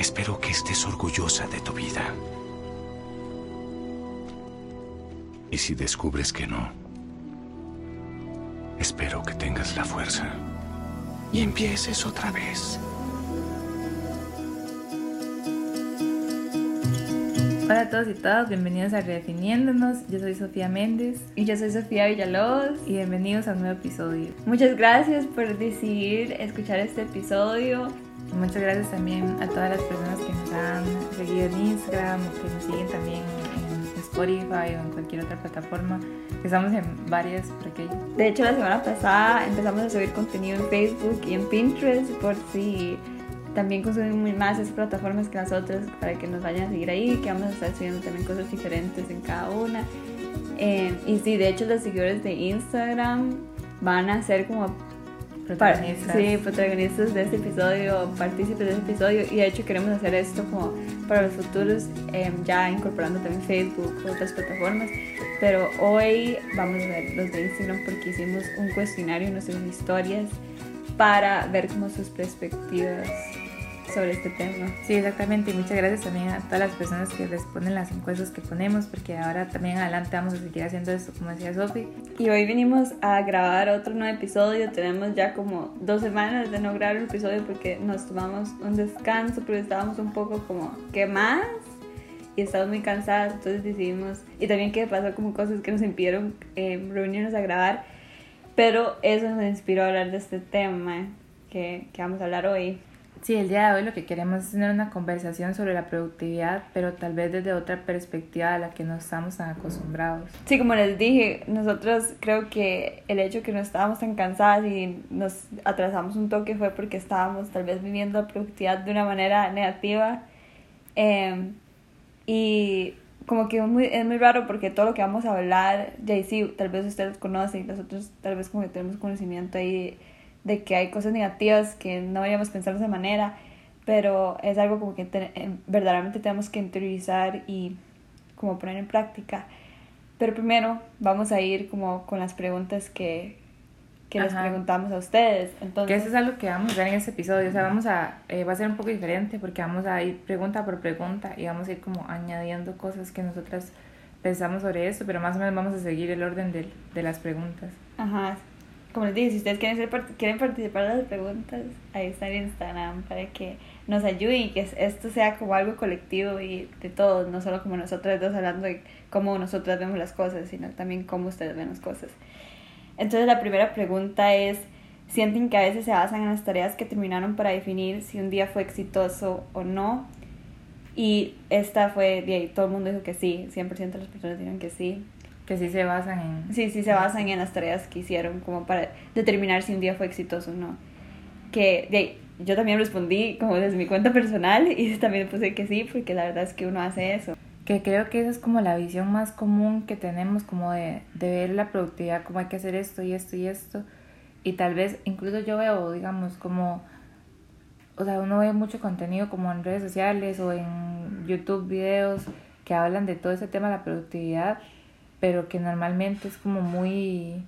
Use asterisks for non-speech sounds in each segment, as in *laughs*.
Espero que estés orgullosa de tu vida. Y si descubres que no, espero que tengas la fuerza y empieces otra vez. Hola a todos y todas, bienvenidos a Redefiniéndonos. Yo soy Sofía Méndez Y yo soy Sofía Villalobos. y bienvenidos a un nuevo episodio. Muchas gracias por decidir escuchar este episodio. Muchas gracias también a todas las personas que nos han seguido en Instagram que nos siguen también en Spotify o en cualquier otra plataforma. Estamos en varias por aquí. De hecho, la semana pasada empezamos a subir contenido en Facebook y en Pinterest por si también consumen más esas plataformas que nosotros para que nos vayan a seguir ahí, que vamos a estar subiendo también cosas diferentes en cada una. Eh, y sí, de hecho los seguidores de Instagram van a ser como Protagonistas. sí, protagonistas de este episodio, partícipes de este episodio y de hecho queremos hacer esto como para los futuros, eh, ya incorporando también Facebook otras plataformas. Pero hoy vamos a ver los de Instagram porque hicimos un cuestionario en nuestras historias para ver como sus perspectivas sobre este tema. Sí, exactamente. Y muchas gracias también a todas las personas que responden las encuestas que ponemos, porque ahora también adelante vamos a seguir haciendo esto, como decía Sofi. Y hoy vinimos a grabar otro nuevo episodio. Tenemos ya como dos semanas de no grabar un episodio porque nos tomamos un descanso, pero estábamos un poco como, ¿qué más? Y estábamos muy cansadas, entonces decidimos, y también que pasó como cosas que nos impidieron eh, reunirnos a grabar, pero eso nos inspiró a hablar de este tema que, que vamos a hablar hoy. Sí, el día de hoy lo que queremos es tener una conversación sobre la productividad, pero tal vez desde otra perspectiva a la que no estamos tan acostumbrados. Sí, como les dije, nosotros creo que el hecho que no estábamos tan cansadas y nos atrasamos un toque fue porque estábamos tal vez viviendo la productividad de una manera negativa. Eh, y como que es muy, es muy raro porque todo lo que vamos a hablar, ya sí, tal vez ustedes conocen y nosotros tal vez como que tenemos conocimiento ahí de, de que hay cosas negativas que no vayamos a pensar de esa manera, pero es algo como que te- eh, verdaderamente tenemos que interiorizar y como poner en práctica. Pero primero vamos a ir como con las preguntas que, que les preguntamos a ustedes. Que Entonces, eso es algo que vamos a ver en este episodio. O sea, vamos a, eh, va a ser un poco diferente porque vamos a ir pregunta por pregunta y vamos a ir como añadiendo cosas que nosotras pensamos sobre esto, pero más o menos vamos a seguir el orden del- de las preguntas. ajá, como les dije, si ustedes quieren, ser quieren participar de las preguntas, ahí está en Instagram para que nos ayuden y que es- esto sea como algo colectivo y de todos, no solo como nosotras dos hablando de cómo nosotras vemos las cosas, sino también cómo ustedes ven las cosas. Entonces la primera pregunta es, ¿sienten que a veces se basan en las tareas que terminaron para definir si un día fue exitoso o no? Y esta fue, ahí, todo el mundo dijo que sí, 100% de las personas dijeron que sí. Que sí se basan en... Sí, sí se basan en las tareas que hicieron como para determinar si un día fue exitoso o no. Que de ahí, yo también respondí como desde mi cuenta personal y *laughs* también puse que sí, porque la verdad es que uno hace eso. Que creo que esa es como la visión más común que tenemos, como de, de ver la productividad, como hay que hacer esto y esto y esto. Y tal vez, incluso yo veo, digamos, como, o sea, uno ve mucho contenido como en redes sociales o en YouTube videos que hablan de todo ese tema de la productividad, pero que normalmente es como muy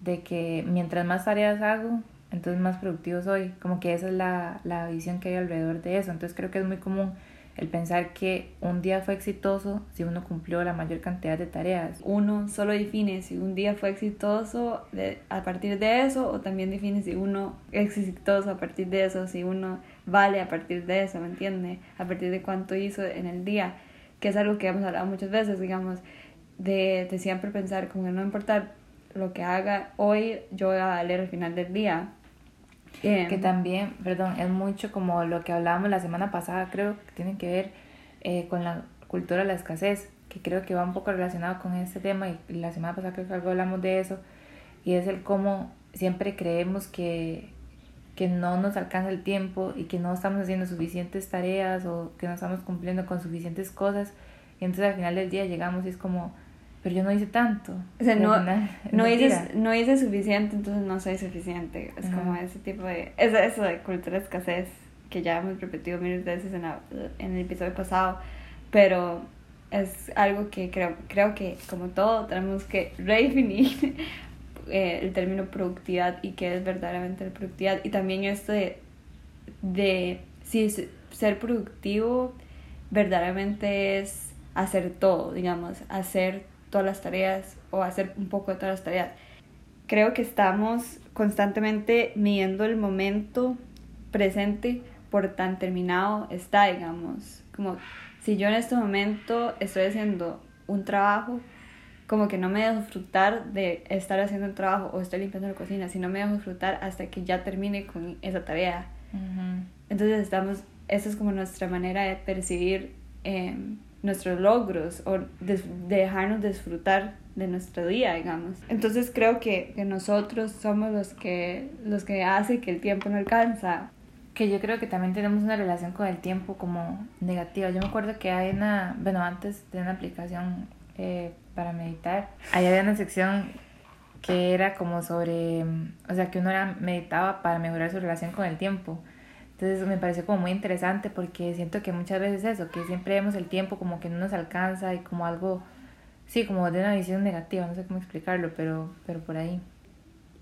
de que mientras más tareas hago, entonces más productivo soy. Como que esa es la, la visión que hay alrededor de eso. Entonces creo que es muy común el pensar que un día fue exitoso si uno cumplió la mayor cantidad de tareas. Uno solo define si un día fue exitoso de- a partir de eso o también define si uno es exitoso a partir de eso, si uno vale a partir de eso, ¿me entiende? A partir de cuánto hizo en el día, que es algo que hemos hablado muchas veces, digamos, de, de siempre pensar como que no importa lo que haga hoy, yo voy a valer al final del día. Eh, Que también, perdón, es mucho como lo que hablábamos la semana pasada, creo que tiene que ver eh, con la cultura de la escasez, que creo que va un poco relacionado con este tema y la semana pasada creo que algo hablamos de eso, y es el cómo siempre creemos que, que no nos alcanza el tiempo y que no estamos haciendo suficientes tareas o que no estamos cumpliendo con suficientes cosas, y entonces al final del día llegamos y es como, pero yo no hice tanto. O sea, no, no, hice, no hice suficiente, entonces no soy suficiente. Es como ese tipo de... Es eso de cultura de escasez que ya hemos repetido miles de veces en, la- en el episodio pasado, pero es algo que creo, creo que como todo tenemos que *laughs* redefinir eh, el término productividad y qué es verdaderamente la productividad y también esto de, de si ser productivo verdaderamente es hacer todo, digamos, hacer todas las tareas o hacer un poco de todas las tareas. Creo que estamos constantemente midiendo el momento presente por tan terminado está, digamos. Como si yo en este momento estoy haciendo un trabajo, como que no me dejo disfrutar de estar haciendo un trabajo o estoy limpiando la cocina, sino me dejo disfrutar hasta que ya termine con esa tarea. Entonces estamos, esa es como nuestra manera de percibir em, nuestros logros o de, dejarnos disfrutar de nuestro día, digamos. Entonces creo que, nosotros somos los que, los que hace que el tiempo no alcanza. Que yo creo que también tenemos una relación con el tiempo como negativa. Yo me acuerdo que hay una, bueno, antes de una aplicación eh, para meditar, ahí había una sección que era como sobre, o sea, que uno era, meditaba para mejorar su relación con el tiempo. Entonces me pareció como muy interesante porque siento que muchas veces eso, que siempre vemos el tiempo como que no nos alcanza y como algo, sí, como de una visión negativa, no sé cómo explicarlo, pero, pero por ahí.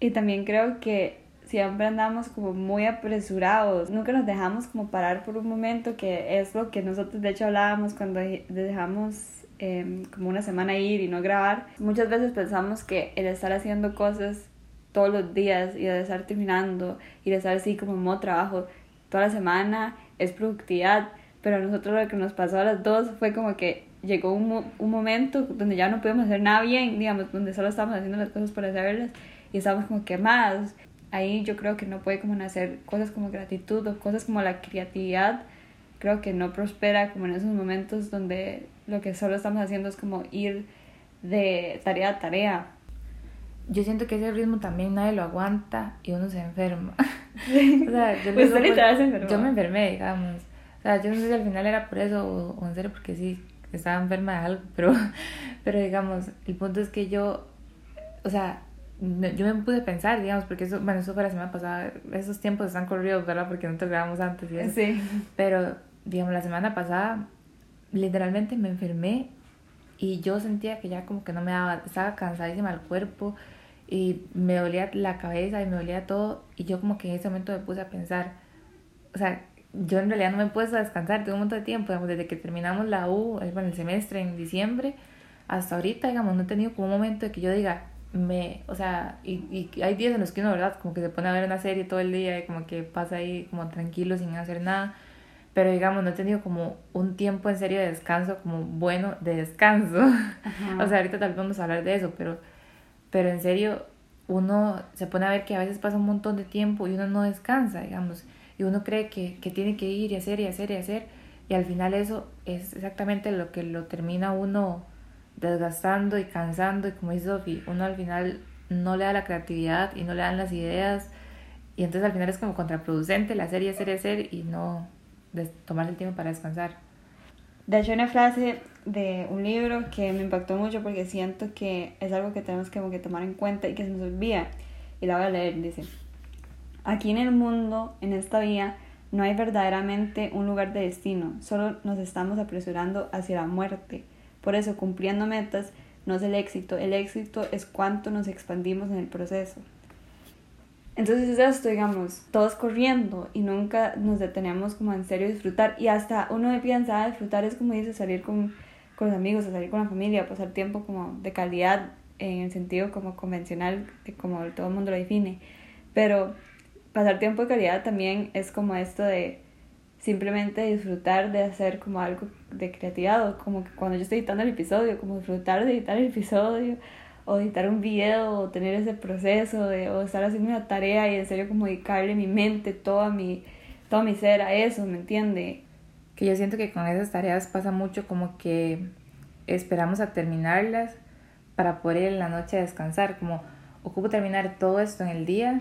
Y también creo que siempre andamos como muy apresurados, nunca nos dejamos como parar por un momento, que es lo que nosotros de hecho hablábamos cuando dejamos em, como una semana ir y no grabar. Muchas veces pensamos que el estar haciendo cosas todos los días y de estar terminando y de estar así como en modo trabajo toda la semana, es productividad, pero a nosotros lo que nos pasó a las dos fue como que llegó un, un momento donde ya no podemos hacer nada bien, digamos, donde solo estábamos haciendo las cosas para hacerlas y estábamos como quemados. Ahí yo creo que no puede como nacer cosas como gratitud o cosas como la creatividad. Creo que no prospera como en esos momentos donde lo que solo estamos haciendo es como ir de tarea a tarea yo siento que ese ritmo también nadie lo aguanta y uno se enferma. *laughs* o sea, yo, pues se yo me enfermé, digamos. O sea, yo no sé si al final era por eso o, en serio porque sí, estaba enferma de algo, *laughs* pero, pero digamos, el punto es que yo, o sea, yo me pude pensar, digamos, porque eso, bueno, eso fue la semana pasada, esos tiempos están corridos, ¿verdad? Porque no te grabamos antes eso. Sí. Pero, digamos, la semana pasada, literalmente me enfermé y yo sentía que ya como que no me daba, estaba cansadísima el cuerpo y me dolía la cabeza y me dolía todo y yo como que en ese momento me puse a pensar, o sea, yo en realidad no me puedo descansar, tengo un montón de tiempo, digamos, desde que terminamos la U, eh, bueno, el semestre en diciembre, hasta ahorita, digamos, no he tenido como un momento de que yo diga, me, o sea, y, y hay días en los que uno, ¿verdad? Como que se pone a ver una serie todo el día y como que pasa ahí como tranquilo sin hacer nada pero digamos, no he tenido como un tiempo en serio de descanso, como bueno de descanso. o sea, ahorita tal vez vamos a hablar de eso, pero, pero en serio, uno se pone a ver que a veces pasa un montón de tiempo y uno no descansa, digamos, y uno cree que, que tiene que ir y hacer y hacer y hacer, y al final eso es exactamente lo que lo termina uno desgastando y cansando, y como dice Sophie, uno al final no le da la creatividad y no le dan las ideas, y entonces al final es como contraproducente la hacer y hacer y hacer y no, de tomar el tiempo para descansar. De hecho, una frase de un libro que me impactó mucho porque siento que es algo que tenemos que, que tomar en cuenta y que se nos olvida. Y la voy a leer, dice, aquí en el mundo, en esta vía, no hay verdaderamente un lugar de destino, solo nos estamos apresurando hacia la muerte. Por eso, cumpliendo metas no es el éxito, el éxito es cuánto nos expandimos en el proceso. Entonces es esto, digamos, todos corriendo y nunca nos detenemos como en serio disfrutar. Y hasta uno piensa, ah, disfrutar es como dice, salir con, con los amigos, salir con la familia, pasar tiempo como de calidad en el sentido como convencional, como todo el mundo lo define. Pero pasar tiempo de calidad también es como esto de simplemente disfrutar de hacer como algo de creatividad como que cuando yo estoy editando el episodio, como disfrutar de editar el episodio o editar un video o tener ese proceso de o estar haciendo una tarea y en serio como dedicarle mi mente, toda mi, todo mi ser a eso, ¿me entiende? Que yo siento que con esas tareas pasa mucho como que esperamos a terminarlas para poder ir en la noche a descansar, como ocupo terminar todo esto en el día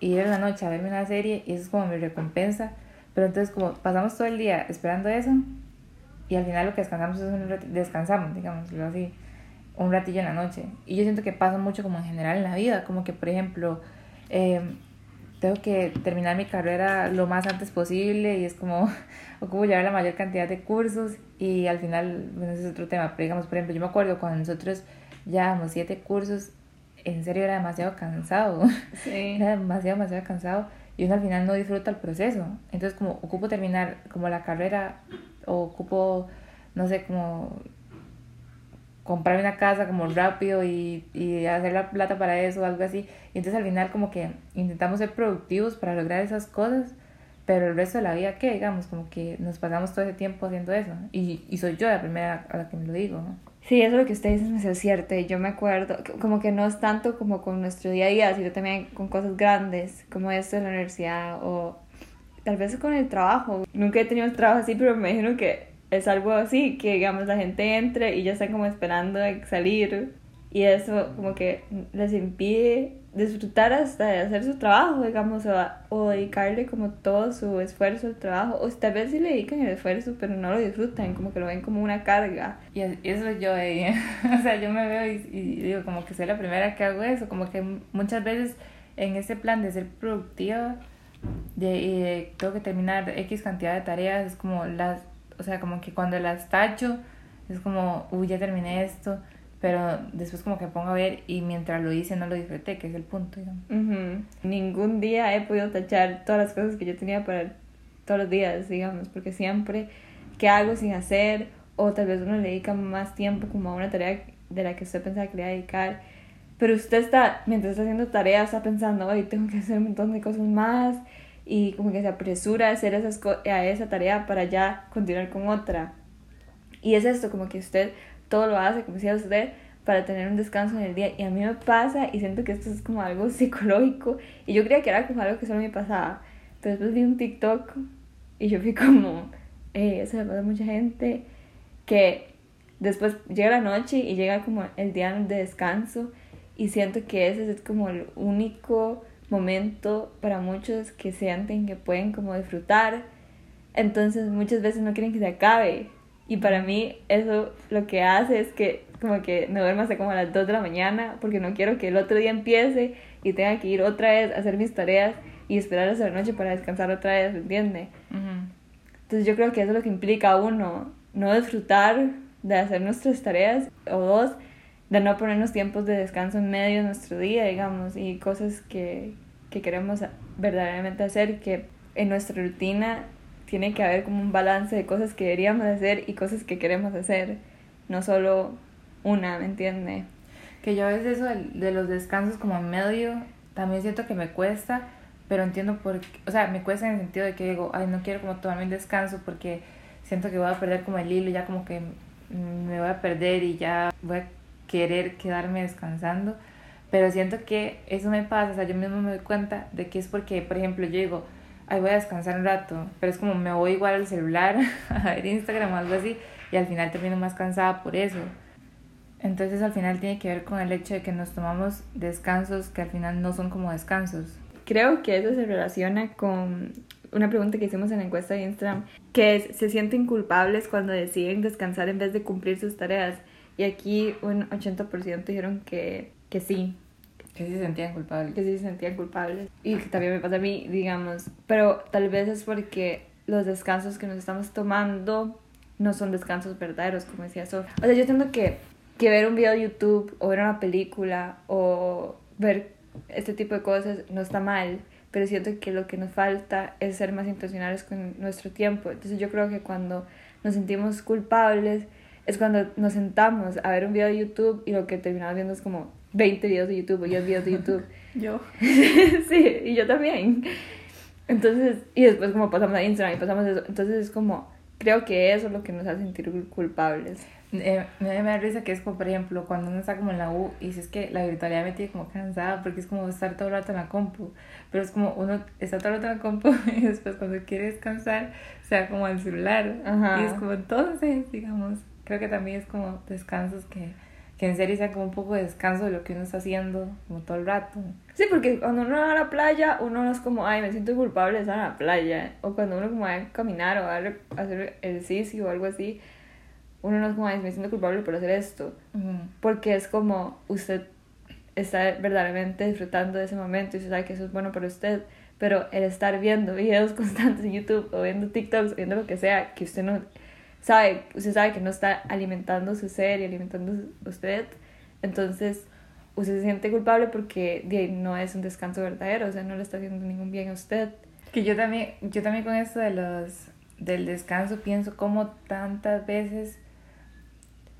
y ir en la noche a verme una serie y eso es como mi recompensa, pero entonces como pasamos todo el día esperando eso y al final lo que descansamos es un descansamos, digámoslo así un ratillo en la noche. Y yo siento que pasa mucho como en general en la vida, como que por ejemplo, em, tengo que terminar mi carrera lo más antes posible y es como *laughs* ocupo llevar la mayor cantidad de cursos y al final, bueno, ese es otro tema, pero digamos, por ejemplo, yo me acuerdo cuando nosotros llevábamos siete cursos, en serio era demasiado cansado, *laughs* sí. era demasiado, demasiado cansado y uno al final no disfruta el proceso. Entonces como ocupo terminar como la carrera o ocupo, no sé, como comprar una casa como rápido y, y hacer la plata para eso algo así. Y entonces al final como que intentamos ser productivos para lograr esas cosas, pero el resto de la vida, ¿qué? Digamos, como que nos pasamos todo ese tiempo haciendo eso. Y, y soy yo la primera a la que me lo digo. ¿no? Sí, eso es lo que usted dice es cierto. Yo me acuerdo, como que no es tanto como con nuestro día a día, sino también con cosas grandes, como esto de la universidad o tal vez con el trabajo. Nunca he tenido un trabajo así, pero me imagino que es algo así, que digamos la gente entre y ya está como esperando salir y eso como que les impide disfrutar hasta de hacer su trabajo, digamos, o, o, dedicarle como todo su esfuerzo al trabajo, o tal vez sí le dedican el esfuerzo, pero no lo disfrutan, como que lo ven como una carga. Y eso yo, eh, *laughs* o sea, yo me veo y, y, digo, como que soy la primera que hago eso, como que muchas veces en ese plan de ser productiva, de, de tengo que terminar X cantidad de tareas, es como las o sea, como que cuando las tacho, es como, uy, ya terminé esto, pero después como que pongo a ver y mientras lo hice no lo disfruté, que es el punto, digamos. Ningún día he podido tachar todas las cosas que yo tenía para todos los días, digamos, porque siempre que hago sin hacer, o tal vez uno le dedica más tiempo como a una tarea de la que usted pensaba que le iba a dedicar, pero usted está, mientras está haciendo tareas, está pensando, hoy tengo que hacer un montón de cosas más, y como que se apresura a hacer esas a esa tarea para ya continuar con otra. Y es esto, como que usted todo lo hace, como decía usted, para tener un descanso en el día. Y a mí me pasa y siento que esto es como algo *laughs* psicológico. Y yo creía que era como algo que solo me pasaba. Pero después vi un TikTok y yo fui como, eh, eso le pasa a mucha gente, que después llega la noche y llega como el día de descanso y siento que ese es como el único momento para muchos que sienten que pueden como disfrutar. Entonces muchas veces no quieren que se acabe. Y para mí eso lo que hace es que como que me duermo hasta como a las 2 de la mañana porque no quiero que el otro día empiece y tenga que ir otra vez a hacer mis tareas y esperar hasta la noche para descansar otra vez, ¿entiende? Entonces yo creo que eso es lo que implica uno, no disfrutar de hacer nuestras tareas o dos, de no ponernos tiempos de descanso en medio de nuestro día, digamos, y cosas que, que queremos verdaderamente hacer, que en nuestra rutina tiene que haber como un balance de cosas que deberíamos hacer y cosas que queremos hacer, no solo una, ¿me entiende? Que yo a veces eso de, los descansos como en medio, también siento que me cuesta, pero entiendo por qué, o sea, me cuesta en el sentido de que digo, ay, no quiero como tomarme un descanso porque siento que voy a perder como el hilo, ya como que me voy a perder y ya voy a querer quedarme descansando, pero siento que eso me pasa, o sea, yo mismo me doy cuenta de que es porque, por ejemplo, yo digo, ay, voy a descansar un rato, pero es como me voy igual al celular *laughs* a ver Instagram o algo así, y al final termino más cansada por eso. Entonces al final tiene que ver con el hecho de que nos tomamos descansos que al final no son como descansos. Creo que eso se relaciona con una pregunta que hicimos en la encuesta de Instagram, que es, ¿se sienten culpables cuando deciden descansar en vez de cumplir sus tareas? Y aquí un 80% dijeron que, que sí. Que sí se sentían culpables. Que sí se sentían culpables. Y que también me pasa a mí, digamos. Pero tal vez es porque los descansos que nos estamos tomando no son descansos verdaderos, como decía Sofía. O sea, yo siento que, que ver un video de YouTube o ver una película o ver este tipo de cosas no está mal, pero siento que lo que nos falta es ser más intencionales con nuestro tiempo. Entonces yo creo que cuando nos sentimos culpables es cuando nos sentamos a ver un video de YouTube y lo que terminamos viendo es como 20 videos de YouTube o 10 videos de YouTube. *laughs* yo. *laughs* sí, y yo también. Entonces, y después como pasamos a Instagram y pasamos eso. Entonces es como, creo que eso es lo que nos hace sentir culpables. Eh, me, da risa que es como, por ejemplo, cuando uno está como en la U y dices que la virtualidad me tiene como cansada porque es como estar todo el rato en la compu. Pero es como uno está todo el rato en la compu *laughs* y después cuando quiere descansar se va como al celular. Y es como entonces, digamos, creo que también es como descansos que, que en serio sea como un poco de descanso de lo que uno está haciendo como todo el rato. Sí, porque cuando uno va a la playa, uno no es como, ay, me siento culpable de estar en la playa. O cuando uno como va a caminar o va a hacer ejercicio o algo así, uno no es como, ay, me siento culpable por hacer esto. Porque es como usted está verdaderamente disfrutando de ese momento y usted sabe que eso es bueno para usted. Pero el estar viendo videos *laughs* constantes en YouTube o viendo TikToks o viendo lo que sea que usted no sabe, usted sabe que no está alimentando su ser y alimentando usted, entonces usted se siente culpable porque no es un descanso verdadero, o sea, no le está haciendo ningún bien a usted. Que yo también, yo también con esto de los, del descanso pienso como tantas veces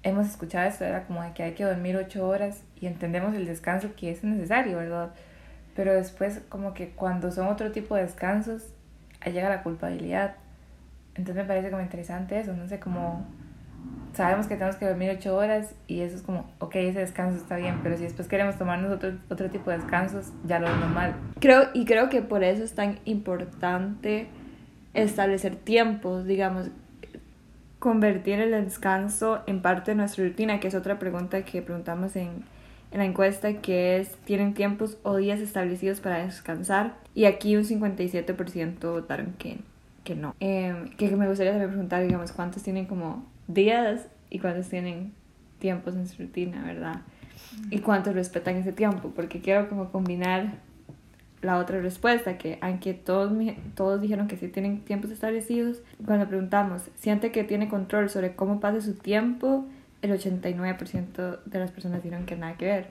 hemos escuchado esto, era como de que hay que dormir ocho horas y entendemos el descanso que es necesario, ¿verdad? Pero después como que cuando son otro tipo de descansos, llega la culpabilidad. Entonces me parece como interesante eso, no sé, como sabemos que tenemos que dormir ocho horas y eso es como, ok, ese descanso está bien, pero si después queremos tomarnos otro, otro tipo de descansos, ya lo es normal. Creo, y creo que por eso es tan importante establecer tiempos, digamos, convertir el descanso en parte de nuestra rutina, que es otra pregunta que preguntamos en, en la encuesta, que es, ¿tienen tiempos o días establecidos para descansar? Y aquí un 57% votaron que, que no. Eh, que me gustaría también preguntar, digamos, ¿cuántos tienen como días y cuántos tienen tiempos en su rutina, verdad? Y cuántos respetan ese tiempo, porque quiero como combinar la otra respuesta, que aunque todos, todos dijeron que sí tienen tiempos establecidos, cuando preguntamos, ¿siente que tiene control sobre cómo pasa su tiempo? El 89% de las personas dijeron que nada que ver.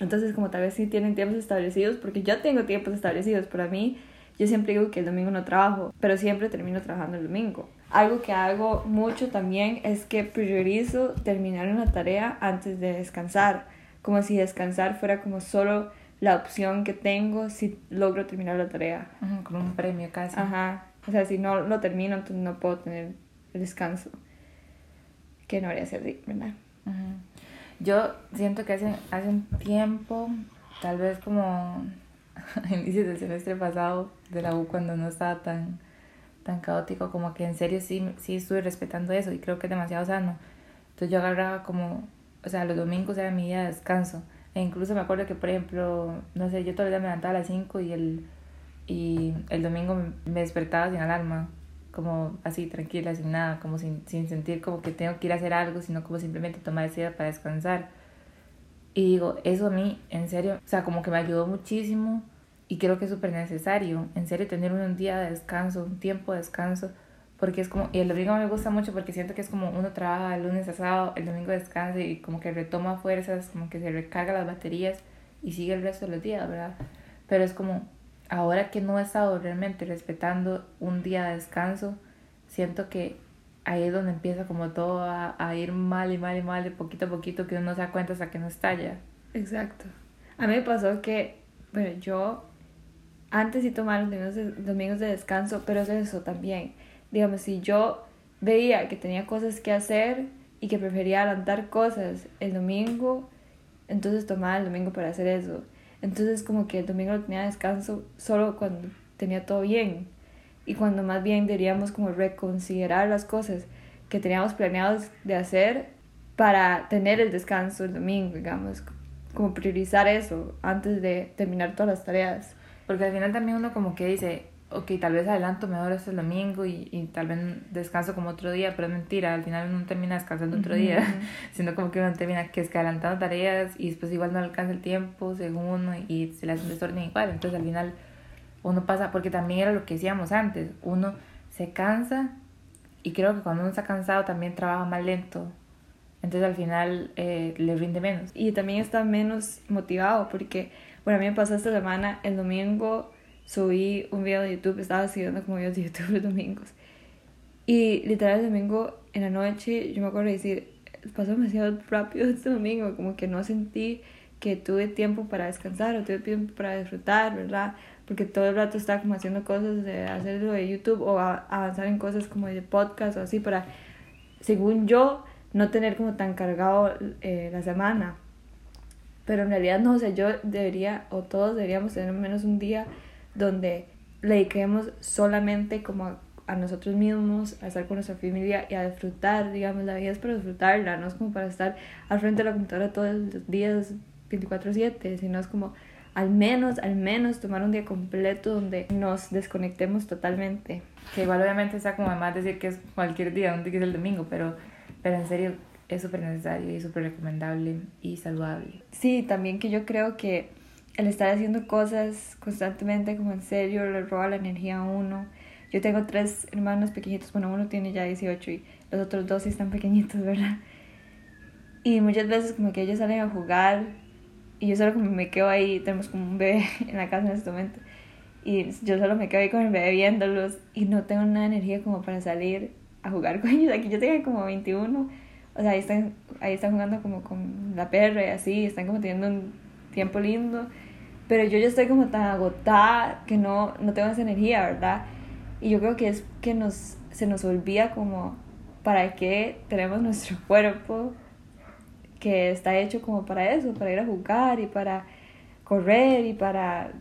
Entonces, como tal vez sí tienen tiempos establecidos, porque yo tengo tiempos establecidos, para mí, yo siempre digo que el domingo no trabajo, pero siempre termino trabajando el domingo. Algo que hago mucho también es que priorizo terminar una tarea antes de descansar, como si descansar fuera como solo la opción que tengo si logro terminar la tarea. como un premio casi. Ajá. O sea, si no lo termino, entonces no puedo tener el descanso. Que no haría ser así, ¿verdad? Yo siento que hace, hace un tiempo, tal vez como *laughs* inicios del semestre pasado de la U, cuando no estaba tan, tan caótico, como que en serio sí, sí estuve respetando eso y creo que es demasiado sano. Entonces yo agarraba como, o sea, los domingos era mi día de descanso e incluso me acuerdo que, por ejemplo, no sé, yo todavía me levantaba a las 5 y el, y el domingo me despertaba sin alarma, como así, tranquila, sin nada, como sin, sin sentir como que tengo que ir a hacer algo, sino como simplemente tomar ese día para descansar. Y digo, eso a mí, en serio, o sea, como que me ayudó muchísimo y creo que es súper necesario, en serio, tener un día de descanso, un tiempo de descanso porque es como, y el domingo me gusta mucho porque siento que es como uno trabaja el lunes a sábado, el domingo descansa y como que retoma fuerzas, como que se recarga las baterías y sigue el resto de los días, ¿verdad? Pero es como, ahora que no he estado realmente respetando un día de descanso, siento que ahí es donde empieza como todo a, a ir mal y mal y mal de poquito a poquito que uno no se da cuenta hasta que no estalla. Exacto. A mí me pasó que, bueno, yo antes sí tomaba los domingos de, domingos de descanso, pero es eso también digamos, si yo veía que tenía cosas que hacer y que prefería adelantar cosas el domingo, entonces tomaba el domingo para hacer eso. Entonces como que el domingo tenía descanso solo cuando tenía todo bien y cuando más bien deberíamos como reconsiderar las cosas que teníamos planeados de hacer para tener el descanso el domingo, digamos, como priorizar eso antes de terminar todas las tareas. Porque al final también uno como que dice, ok, tal vez adelanto mejor este domingo y, y, tal vez descanso como otro día, pero es mentira, al final uno termina descansando otro día, *laughs* sino como que uno termina que es que adelantando tareas y después igual no alcanza el tiempo según uno y se le hace un desorden igual, entonces al final uno pasa, porque también era lo que decíamos antes, uno se cansa y creo que cuando uno está cansado también trabaja más lento, entonces al final eh, le rinde menos. Y también está menos motivado porque, bueno, a mí me pasó esta semana, el domingo subí un video de YouTube, estaba siguiendo como videos de YouTube los domingos. Y literal el domingo en la noche yo me acuerdo de decir, pasó demasiado rápido este domingo, como que no sentí que tuve tiempo para descansar o tuve tiempo para disfrutar, ¿verdad? Porque todo el rato estaba como haciendo cosas de hacerlo de YouTube o avanzar en cosas como de podcast o así para, según yo, no tener como tan cargado eh, la semana. Pero en realidad no, o sea, yo debería, o todos deberíamos tener menos un día donde le dediquemos solamente como a, nosotros mismos, a estar con nuestra familia y a disfrutar, digamos, la vida es para disfrutarla, no es como para estar al frente de la computadora todos los días 24/7, sino es como al menos, al menos tomar un día completo donde nos desconectemos totalmente. Que igual obviamente está como además decir que es cualquier día, un día que es el domingo, pero, pero en serio es súper necesario y súper recomendable y saludable. Sí, también que yo creo que el estar haciendo cosas constantemente como en serio le roba la energía a uno. Yo tengo tres hermanos pequeñitos, bueno, uno tiene ya 18 y los otros dos sí están pequeñitos, *laughs* ¿verdad? Y muchas veces como que ellos salen a jugar y yo solo como me quedo ahí, tenemos como un bebé *laughs* en la casa en este momento, y yo solo me quedo ahí con el bebé viéndolos y no tengo nada de energía como para salir a jugar *laughs* con ellos. Aquí yo tengo como 21, o sea, ahí están, ahí están jugando como con la perra y así, están como teniendo un tiempo lindo, pero yo ya estoy como tan agotada que no, no tengo esa energía, ¿verdad? Y yo creo que es que nos, se nos olvida como para qué tenemos nuestro *laughs* cuerpo que está hecho como para eso, para ir a jugar y para correr y para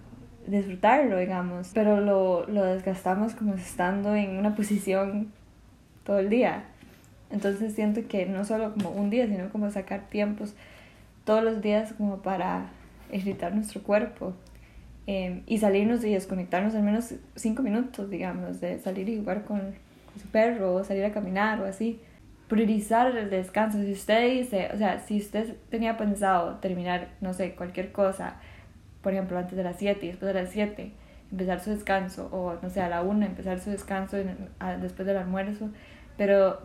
disfrutarlo, digamos, pero lo, lo desgastamos como estando en una posición todo el día. Entonces siento que no solo como un día, sino como sacar tiempos todos los días como para ejercitar nuestro cuerpo em, y salirnos y desconectarnos al menos cinco minutos, digamos, de salir y jugar con su perro o salir a caminar o así. Priorizar el descanso. Si usted dice, o sea, si usted tenía pensado terminar, no sé, cualquier cosa, por ejemplo, antes de las 7 y después de las 7, empezar su descanso, o no sé, a la 1 empezar su descanso después del almuerzo, pero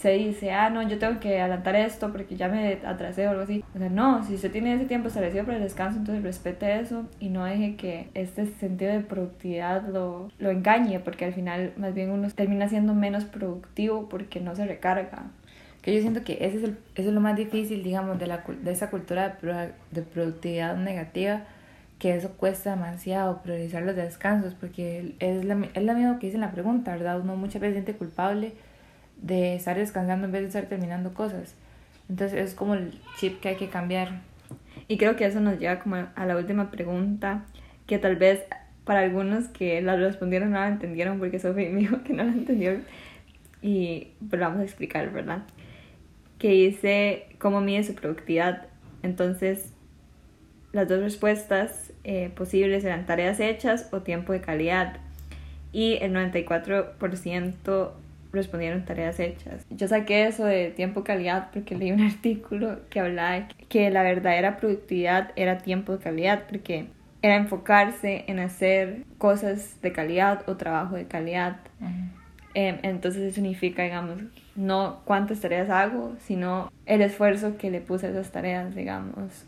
se dice, ah, no, yo tengo que adelantar esto porque ya me atrasé o algo así. O sea, no, si usted tiene ese tiempo establecido para el descanso, entonces respete eso y no deje que este sentido de productividad lo, lo engañe, porque al final más bien uno termina siendo menos productivo porque no se recarga. Que yo siento que ese es, el, eso es lo más difícil, digamos, de, la, de esa cultura de, de productividad negativa que eso cuesta demasiado priorizar los descansos, porque es la, es misma que dice en la pregunta, ¿verdad? Uno muchas veces siente culpable de estar descansando en vez de estar terminando cosas. Entonces es como el chip que hay que cambiar. Y creo que eso nos lleva como a la última pregunta, que tal vez para algunos que la respondieron no la entendieron, porque Sofía me dijo que no la entendieron. Y pues vamos a explicar, ¿verdad? Que dice cómo mide su productividad. Entonces, las dos respuestas eh, posibles eran tareas hechas o tiempo de calidad. Y el 94% respondieron tareas hechas. Yo saqué eso de tiempo calidad porque leí un *laughs* artículo que hablaba que la verdadera productividad era tiempo de calidad porque era enfocarse en hacer cosas de calidad o trabajo de calidad. Em, entonces eso significa, digamos, no cuántas tareas hago, sino el esfuerzo que le puse a esas tareas, digamos,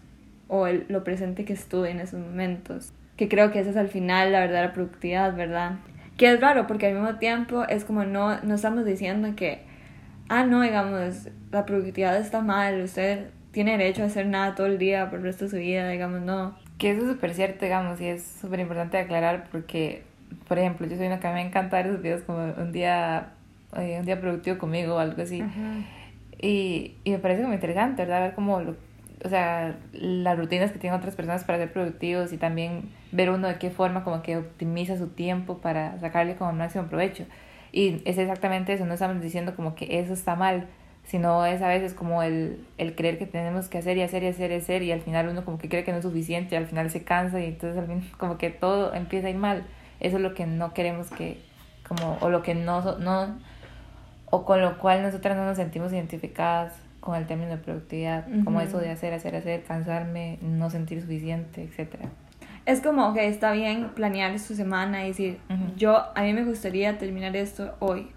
o el, lo presente que estuve en esos momentos. Que creo que esa es al final la verdadera productividad, ¿verdad? Que es raro porque al mismo tiempo es como no, no estamos diciendo que, ah, no, digamos, la productividad está mal, usted tiene derecho a hacer nada todo el día por el resto de su vida, digamos, no. Que eso es súper cierto, digamos, y es súper importante aclarar porque, por ejemplo, yo soy una que me encanta ver esos videos como un día, eh, un día productivo conmigo o algo así. Y, y me parece como interesante, ¿verdad? Ver cómo lo o sea, las rutinas que tienen otras personas para ser productivos y también ver uno de qué forma como que optimiza su tiempo para sacarle como máximo provecho. Y es exactamente eso, no estamos diciendo como que eso está mal, sino es a veces como el, el creer que tenemos que hacer y hacer y hacer y hacer y al final uno como que cree que no es suficiente y al final se cansa y entonces al *laughs* como que todo empieza a ir mal. Eso es lo que no queremos que, como, o lo que no, no, o con lo cual nosotras no nos sentimos identificadas con el término de productividad, como eso de hacer, hacer, hacer, cansarme, no sentir suficiente, etcétera. Es como, que está bien planear su semana y decir, yo, a mí me gustaría terminar esto hoy,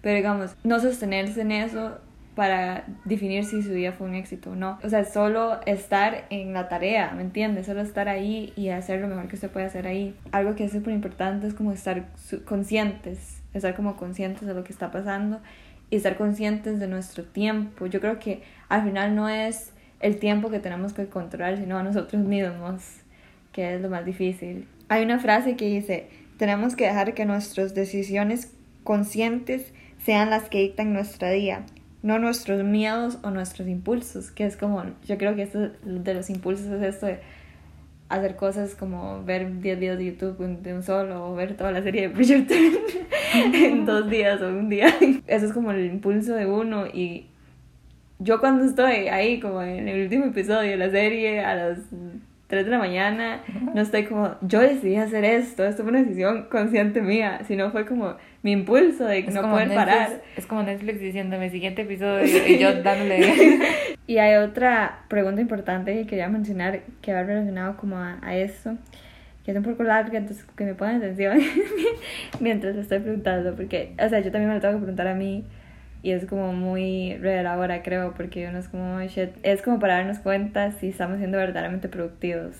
pero digamos, no sostenerse en eso para definir si su día fue un éxito o no. O sea, solo estar en la tarea, ¿me entiendes? Solo estar ahí y hacer lo mejor que usted puede hacer ahí. Algo que es súper importante es como estar conscientes, estar como conscientes de lo que está pasando y estar conscientes de nuestro tiempo. Yo creo que al final no es el tiempo que tenemos que controlar, sino a nosotros mismos, que es lo más difícil. Hay una frase que dice, tenemos que dejar que nuestras decisiones conscientes sean las que dictan nuestra día, no nuestros miedos o nuestros impulsos, que es como, yo creo que esto de los impulsos es esto de hacer cosas como ver 10 videos de YouTube de un solo o ver toda la serie de Bridgerton *laughs* en dos días o un día. *laughs* Eso es como el impulso de uno y yo cuando estoy ahí como en el último episodio de la serie a las 3 de la mañana, no estoy como, yo decidí hacer esto, esto fue una decisión consciente mía, sino fue como mi impulso de no poder parar. Es como Netflix diciéndome siguiente episodio y *laughs* yo dándole. Y hay otra pregunta importante que quería mencionar que va relacionado como a, a eso, que es un poco larga, entonces que me pongan atención *laughs* mientras estoy preguntando, porque, o sea, yo también me lo tengo que preguntar a mí y es como muy reveladora, creo, porque uno es como, shit, es como para darnos cuenta si estamos siendo verdaderamente productivos.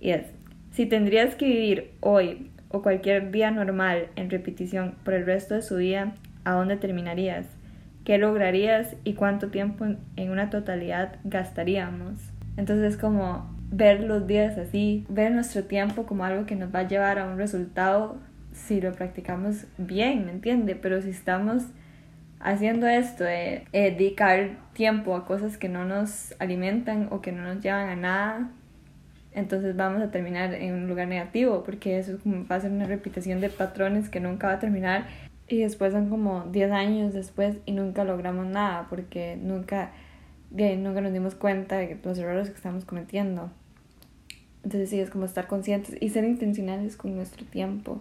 Y es, si tendrías que vivir hoy o cualquier día normal en repetición por el resto de su vida, ¿a dónde terminarías? ¿Qué lograrías y cuánto tiempo en una totalidad gastaríamos? Entonces como ver los días así, ver nuestro tiempo como algo que nos va a llevar a un resultado si lo practicamos bien, ¿me entiende? Pero si estamos haciendo esto de dedicar tiempo a cosas que no nos alimentan o que no nos llevan a nada, entonces vamos a terminar en un lugar negativo, porque eso como va a ser una repetición de patrones que nunca va a terminar y después son como 10 años después y nunca logramos nada, porque nunca, nunca nos dimos cuenta de los errores que estamos cometiendo. Entonces sí, es como estar conscientes y ser intencionales con nuestro tiempo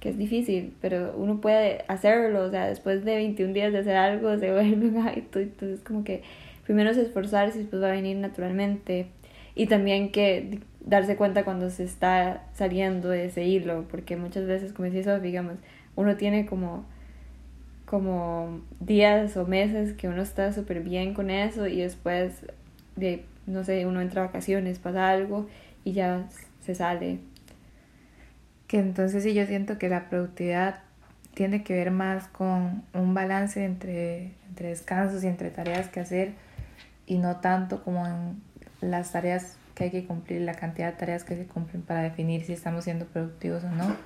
que es difícil, pero uno puede hacerlo, o sea, después de 21 días de hacer algo se vuelve un hábito, entonces como que primero es esforzarse y después va a venir naturalmente y también que darse cuenta cuando se está saliendo de ese hilo, porque muchas veces, como decís, digamos, uno tiene como como días o meses que uno está súper bien con eso y después de, no sé, uno entra a vacaciones, pasa algo y ya se sale que entonces sí yo siento que la productividad tiene que ver más con un balance entre, entre descansos y entre tareas que hacer y no tanto como en las tareas que hay que cumplir, la cantidad de tareas que se cumplen para definir si estamos siendo productivos o no.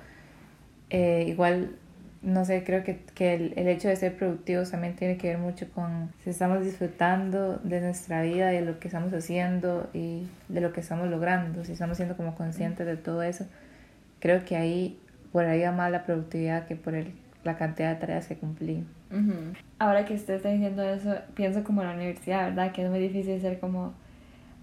Eh, igual, no sé, creo que, que el, el, hecho de ser productivos también tiene que ver mucho con si estamos disfrutando de nuestra vida, de lo que estamos haciendo y de lo que estamos logrando, si estamos siendo como conscientes de todo eso creo que ahí por ahí va más la productividad que por el, la cantidad de tareas que cumplí. Ahora que usted está diciendo eso, pienso como en la universidad, ¿verdad? Que es muy difícil ser como,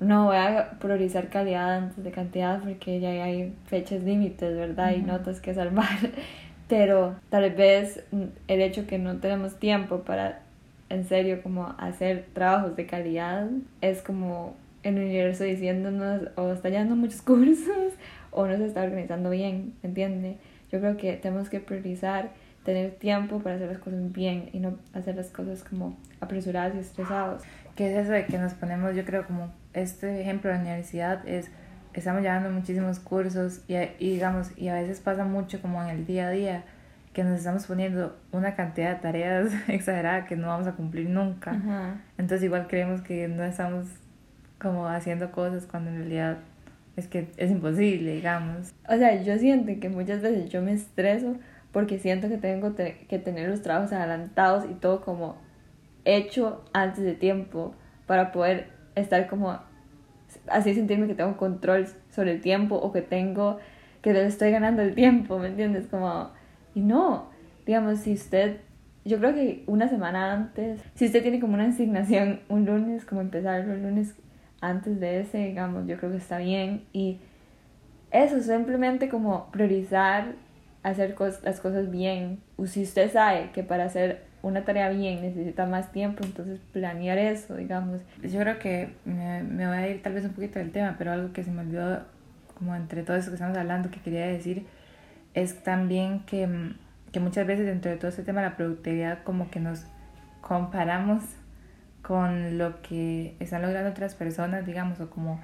no, voy a priorizar calidad antes de cantidad porque ya hay fechas límites, ¿verdad? Y notas que salvar. *laughs* Pero tal vez el hecho que no tenemos tiempo para en serio como hacer trabajos de calidad es como el universo diciéndonos o está llevando muchos *laughs* cursos o no se está organizando bien, ¿entiende? Yo creo que tenemos que priorizar tener tiempo para hacer las cosas bien y no hacer las cosas como apresuradas y estresados. ¿Qué es eso de que nos ponemos, yo creo como este ejemplo de la universidad es, estamos llevando muchísimos cursos y, digamos, y a veces pasa mucho como en el día a día que nos estamos poniendo una cantidad de tareas *laughs* exagerada que no vamos a cumplir nunca. Entonces igual creemos que no estamos como haciendo cosas cuando en realidad es que es imposible, digamos. O sea, yo siento que muchas veces yo me estreso porque siento que tengo que tener los trabajos adelantados y todo como hecho antes de tiempo para poder estar como así sentirme que tengo control sobre el tiempo o que tengo que le estoy ganando el tiempo, ¿me entiendes? Como y no, digamos, si usted yo creo que una semana antes, si usted tiene como una asignación un lunes, como empezar el lunes antes de ese, digamos, yo creo que está bien. Y eso, simplemente como priorizar hacer las cosas bien. O si usted sabe que para hacer una tarea bien necesita más tiempo, entonces planear eso, digamos. Yo creo que me, me voy a ir tal vez un poquito del tema, pero algo que se me olvidó, como entre todo eso que estamos hablando, que quería decir, es también que, que muchas veces dentro de todo este tema la productividad, como que nos comparamos con lo que están logrando otras personas, digamos, o como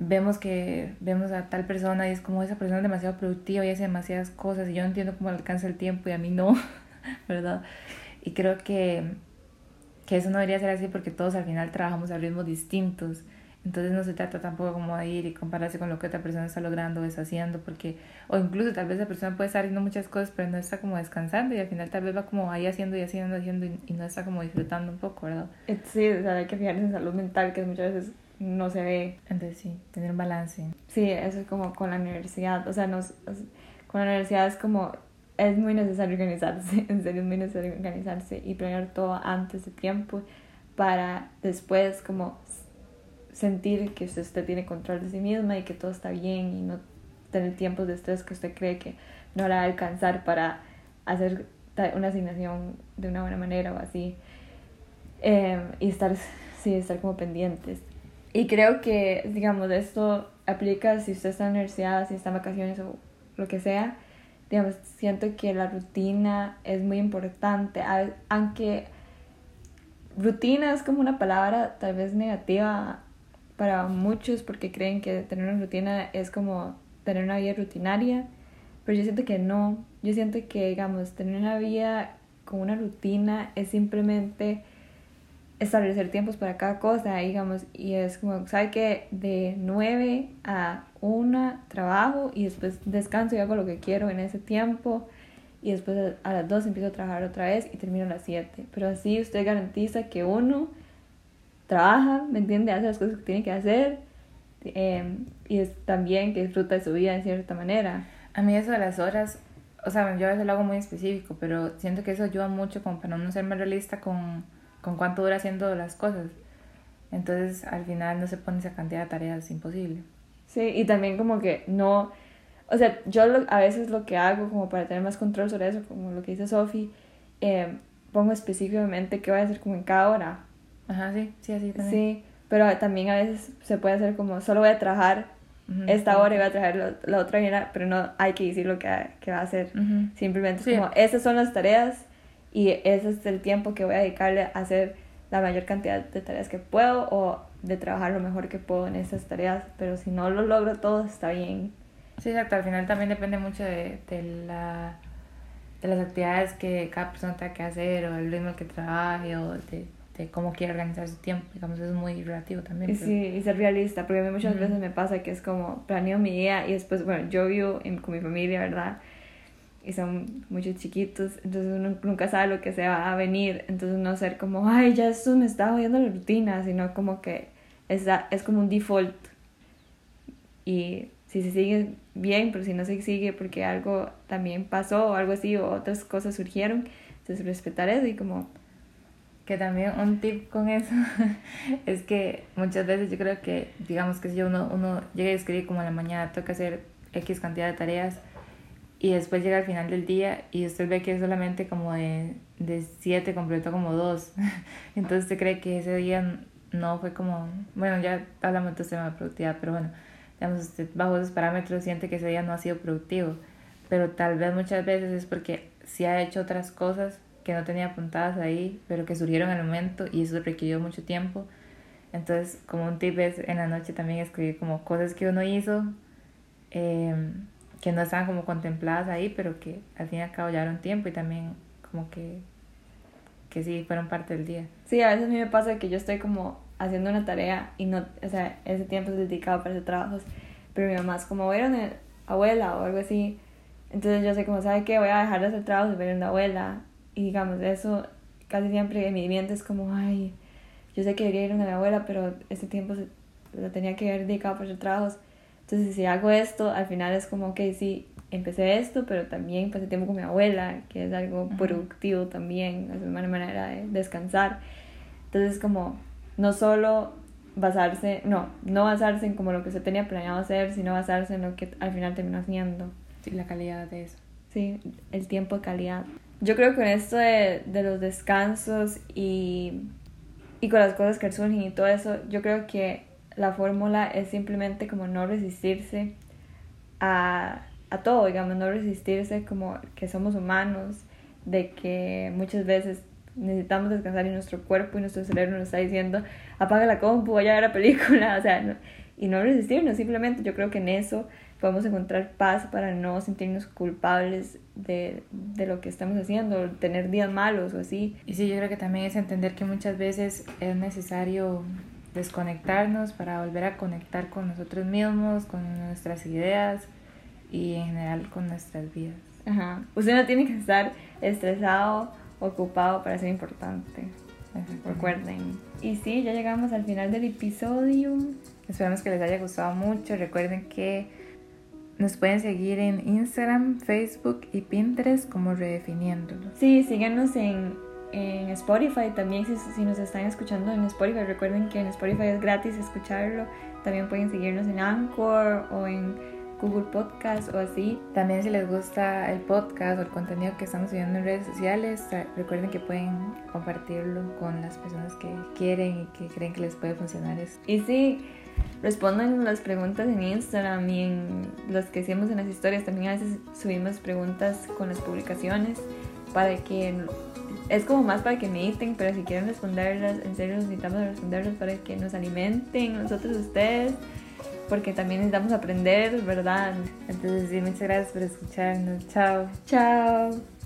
vemos que vemos a tal persona y es como esa persona es demasiado productiva y hace demasiadas cosas y yo no entiendo cómo alcanza el tiempo y a mí no, *laughs* ¿verdad? Y creo que, que eso no debería ser así porque todos al final trabajamos a ritmos distintos entonces no se trata tampoco como de ir y compararse con lo que otra persona está logrando o está haciendo, porque, o incluso tal vez esa persona puede estar haciendo muchas cosas, pero no está como descansando y al final tal vez va como ahí haciendo y haciendo, haciendo y, no está como disfrutando un poco, ¿verdad? Eh, sí, o sea, hay que fijarse en salud mental, que muchas veces no se ve. Entonces sí, tener un balance. Sí, eso es como con la universidad, o sea, nos, con la universidad es como, es muy necesario organizarse, *laughs* en serio es muy necesario organizarse y planear todo antes de tiempo para después como sentir que usted tiene control de sí misma y que todo está bien y no tener tiempos de estrés que usted cree que no la va a alcanzar para hacer una asignación de una buena manera o así. Em, y estar, *laughs* sí, estar como pendientes. Y creo que, digamos, esto aplica si usted está en la universidad, si está en vacaciones o lo que sea, digamos, siento que la rutina es muy importante, aunque rutina es como una palabra tal vez negativa para muchos porque creen que tener una rutina es como tener una vida rutinaria, pero yo siento que no, yo siento que, digamos, tener una vida con una rutina es simplemente establecer tiempos para cada cosa, digamos, y es como, ¿sabe que De 9 a 1 trabajo y después descanso y hago lo que quiero en ese tiempo y después a las 2 empiezo a trabajar otra vez y termino a las 7. Pero así usted garantiza que uno trabaja, ¿me entiende? Hace las cosas que tiene que hacer em, y es también que disfruta de su vida en cierta manera. A mí eso de las horas, o sea, yo a veces lo hago muy específico, pero siento que eso ayuda mucho como para no ser más realista con con cuánto dura haciendo las cosas. Entonces al final no se pone esa cantidad de tareas, imposible. Sí, y también como que no, o sea, yo a veces lo que hago como para tener más control sobre eso, como lo que dice Sofi, eh, pongo específicamente qué voy a hacer como en cada hora. Ajá, sí, sí, así también. Sí, pero también a veces se puede hacer como, solo voy a trabajar esta hora y voy a trabajar la, otra hora, pero no hay que decir lo que, que va a hacer. Simplemente como, esas son las tareas y ese es el tiempo que voy a dedicarle a hacer la mayor cantidad de tareas que puedo o de trabajar lo mejor que puedo en esas tareas, pero si no lo logro todo está bien. Sí, exacto, al final también depende mucho de, de, la, de las actividades que cada persona tenga que hacer o el ritmo que trabaje o de, de cómo quiere organizar su tiempo, digamos, es muy relativo también. Sí, y ser realista, porque a mí muchas veces me pasa que es como planeo mi día y después, bueno, yo vivo con mi familia, ¿verdad? Y son muchos chiquitos, entonces uno nunca sabe lo que se va a venir, entonces no ser como, ay, ya esto me está jodiendo la rutina, sino como que es, es como un default. Y si se sigue bien, pero si no se sigue porque algo también pasó o algo así o otras cosas surgieron, entonces respetar eso y como... Que también un tip con eso *laughs* es que muchas veces yo creo que, digamos que si uno, uno llega a escribir como en la mañana, toca hacer X cantidad de tareas, y después llega al final del día y usted ve que solamente como de, de siete completo como dos. *laughs* Entonces usted cree que ese día no fue como, bueno, ya hablamos de este tema de productividad, pero bueno, digamos, usted bajo esos parámetros siente que ese día no ha sido productivo, pero tal vez muchas veces es porque sí ha hecho otras cosas que no tenía apuntadas ahí, pero que surgieron el momento y eso requirió mucho tiempo. Entonces, como un tip es en la noche también escribir como cosas que uno hizo. Eh, que no estaban como contempladas ahí, pero que al fin y al cabo llevaron tiempo y también como que, que sí, fueron parte del día. Sí, a veces a mí me pasa que yo estoy como haciendo una tarea y no, o sea, ese tiempo es dedicado para hacer trabajos, pero mi mamá es como, voy a ir a abuela o algo así, entonces yo sé como, ¿sabe qué? Voy a dejar de hacer trabajos y voy a ir a una abuela, y digamos, eso casi siempre en mi mente es como, ay, yo sé que debería ir a una abuela, pero ese tiempo lo tenía que haber dedicado para hacer trabajos, entonces, si hago esto, al final es como, que sí, empecé esto, pero también pasé tiempo con mi abuela, que es algo productivo también, es una manera de descansar. Entonces, como, no solo basarse, no, no basarse en como lo que se tenía planeado hacer, sino basarse en lo que al final terminó haciendo. Sí, la calidad de eso. Sí, el tiempo de calidad. Yo creo que con esto de, de los descansos y, y con las cosas que surgen y todo eso, yo creo que la fórmula es simplemente como no resistirse a, a todo, digamos, no resistirse como que somos humanos, de que muchas veces necesitamos descansar y nuestro cuerpo y nuestro cerebro nos está diciendo apaga la compu, vaya a ver la película, *laughs* o sea, y no resistirnos, simplemente yo creo que en eso podemos encontrar paz para no sentirnos culpables de, de lo que estamos haciendo, tener días malos o así. Y sí, yo creo que también es entender que muchas veces es necesario desconectarnos para volver a conectar con nosotros mismos, con nuestras ideas y en general con nuestras vidas. Ajá. Usted no tiene que estar estresado, ocupado para ser importante. Recuerden. Y sí, ya llegamos al final del episodio. Esperamos que les haya gustado mucho. Recuerden que nos pueden seguir en Instagram, Facebook y Pinterest como Redefiniéndolo. Sí, síganos en en Spotify también si, si, nos están escuchando en Spotify recuerden que en Spotify es gratis escucharlo también pueden seguirnos en Anchor o en Google Podcast o así también si les gusta el podcast o el contenido que estamos subiendo en redes sociales recuerden que pueden compartirlo con las personas que quieren y que creen que les puede funcionar eso y sí respondan las preguntas en Instagram y en los que hacemos en las historias. También a veces subimos preguntas con las publicaciones para que es como más para que mediten, pero si quieren responderlas, en serio necesitamos responderlas para que nos alimenten nosotros ustedes, porque también necesitamos aprender, ¿verdad? Entonces, sí, muchas gracias por escucharnos. Chao. Chao.